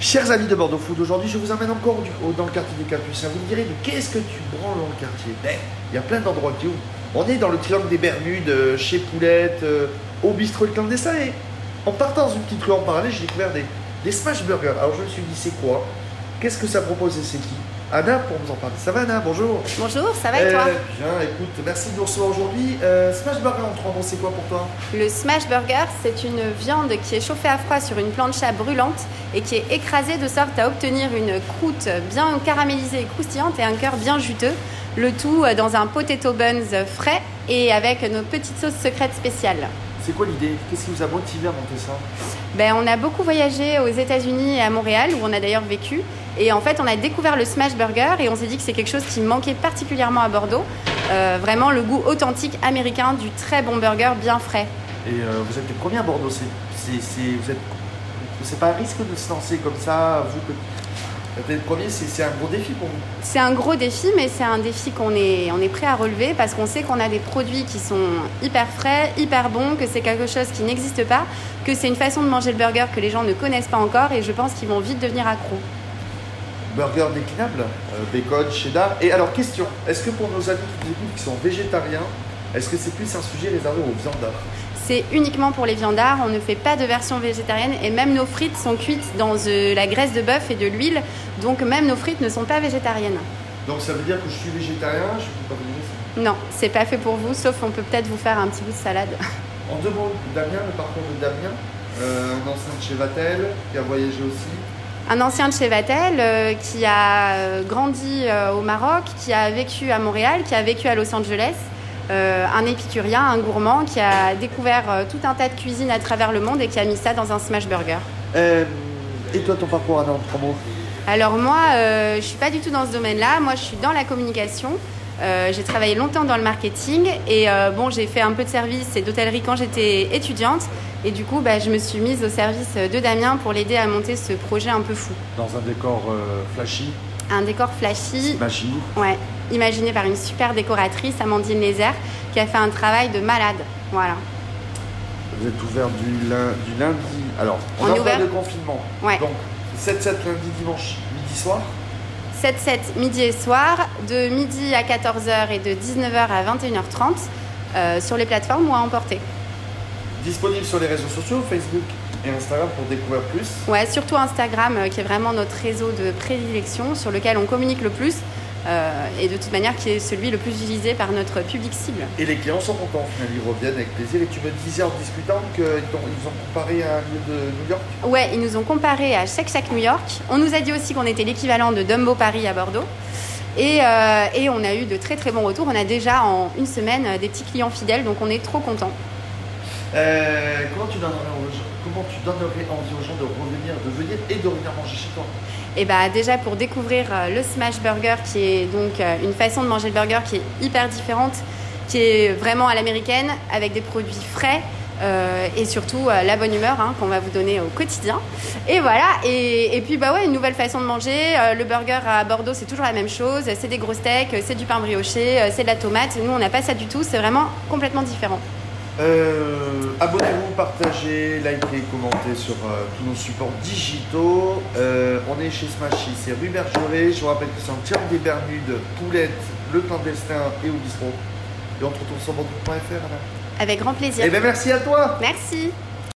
Chers amis de Bordeaux Food, aujourd'hui je vous emmène encore dans le quartier des Capucins. Vous me direz, mais qu'est-ce que tu branles dans le quartier? Ben, il y a plein d'endroits qui ouvrent. On est dans le triangle des Bermudes, euh, chez Poulette, euh, au bistrot Le Clandestin. Et en partant dans une petite rue en parallèle, j'ai découvert des, des smash burgers. Alors je me suis dit, c'est quoi? Qu'est-ce que ça propose et c'est qui? Anna pour nous en parler. Ça va Anna Bonjour. Bonjour, ça va et toi Euh, Bien, écoute, merci de nous recevoir aujourd'hui. Euh, smash burger en trois mots, c'est quoi pour toi? Le smash burger, c'est une viande qui est chauffée à froid sur une plancha brûlante et qui est écrasée de sorte à obtenir une croûte bien caramélisée et croustillante et un cœur bien juteux. Le tout euh, dans un potato buns frais et avec nos petites sauces secrètes spéciales. C'est quoi l'idée? Qu'est-ce qui vous a motivé à monter ça? Ben, on a beaucoup voyagé aux États-Unis et à Montréal, où on a d'ailleurs vécu. Et en fait, on a découvert le smash burger et on s'est dit que c'est quelque chose qui manquait particulièrement à Bordeaux. Euh, vraiment le goût authentique américain du très bon burger bien frais. Et euh, vous êtes les premiers à Bordeaux, c'est, pas un risque de se lancer comme ça, vous que vous êtes les premiers, c'est, c'est un gros défi pour vous? C'est un gros défi, mais c'est un défi qu'on est, on est prêt à relever parce qu'on sait qu'on a des produits qui sont hyper frais, hyper bons, que c'est quelque chose qui n'existe pas, que c'est une façon de manger le burger que les gens ne connaissent pas encore et je pense qu'ils vont vite devenir accros. Burger déclinable, euh, bacon, cheddar. Et alors question, est-ce que pour nos amis qui sont végétariens, est-ce que c'est plus un sujet réservé aux viandards C'est uniquement pour les viandards, on ne fait pas de version végétarienne et même nos frites sont cuites dans euh, la graisse de bœuf et de l'huile, donc même nos frites ne sont pas végétariennes. Donc ça veut dire que je suis végétarien, je peux pas vous ça. Non, c'est pas fait pour vous, sauf on peut peut-être vous faire un petit bout de salade. En deux mots, Damien, le parcours de Damien, euh, de chez Vatel, qui a voyagé aussi. Un ancien de chez Vatel euh, qui a euh, grandi euh, au Maroc, qui a vécu à Montréal, qui a vécu à Los Angeles. Euh, un épicurien, un gourmand qui a découvert euh, tout un tas de cuisines à travers le monde et qui a mis ça dans un smash burger. Euh, et toi, ton parcours, trois mots? Alors moi, je suis pas du tout dans ce domaine-là. Moi, je suis dans la communication. Euh, j'ai travaillé longtemps dans le marketing et euh, bon, j'ai fait un peu de service et d'hôtellerie quand j'étais étudiante. Et du coup, bah, je me suis mise au service de Damien pour l'aider à monter ce projet un peu fou. Dans un décor euh, flashy, Un décor flashy, magie. ouais, imaginé par une super décoratrice, Amandine Lézère, qui a fait un travail de malade. Voilà. Vous êtes ouvert du, lin- du lundi. Alors, on, On période ouvert de confinement. Ouais. Donc, 7-7 lundi, dimanche, midi soir. 7-7 midi et soir, de midi à 14h et de 19h à 21h30 euh, sur les plateformes ou à emporter. Disponible sur les réseaux sociaux, Facebook et Instagram pour découvrir plus. Ouais, surtout Instagram, euh, qui est vraiment notre réseau de prédilection, sur lequel on communique le plus, euh, et de toute manière qui est celui le plus utilisé par notre public cible. Et les clients sont contents, ils reviennent avec plaisir. Et tu me disais en discutant qu'ils ils ont comparé à un lieu de New York? Ouais, ils nous ont comparé à Shake Shack New York. On nous a dit aussi qu'on était l'équivalent de Dumbo Paris à Bordeaux. Et, euh, et on a eu de très très bons retours. On a déjà en une semaine euh, des petits clients fidèles, donc on est trop contents. Euh, comment, tu donnerais aux gens, comment tu donnerais envie aux gens de revenir, de venir et de revenir manger chez toi? Et bah déjà pour découvrir euh, le smash burger qui est donc euh, une façon de manger le burger qui est hyper différente, qui est vraiment à l'américaine avec des produits frais euh, et surtout la bonne humeur hein, qu'on va vous donner au quotidien. Et voilà, et, puis bah ouais, une nouvelle façon de manger. Le burger à Bordeaux c'est toujours la même chose, c'est des gros steaks, c'est du pain brioché, c'est de la tomate. Nous on n'a pas ça du tout, c'est vraiment complètement différent. Euh, Abonnez-vous, partagez, likez, commentez sur euh, tous nos supports digitaux. Euh, on est chez Smashy, c'est rue Bergeret. Je vous rappelle que c'est en Tirant des Bermudes, Poulette, Le Clandestin et au bistrot. Et on se retrouve sur bordeaux.fr. Anna. Avec grand plaisir. Eh bien, merci à toi Merci.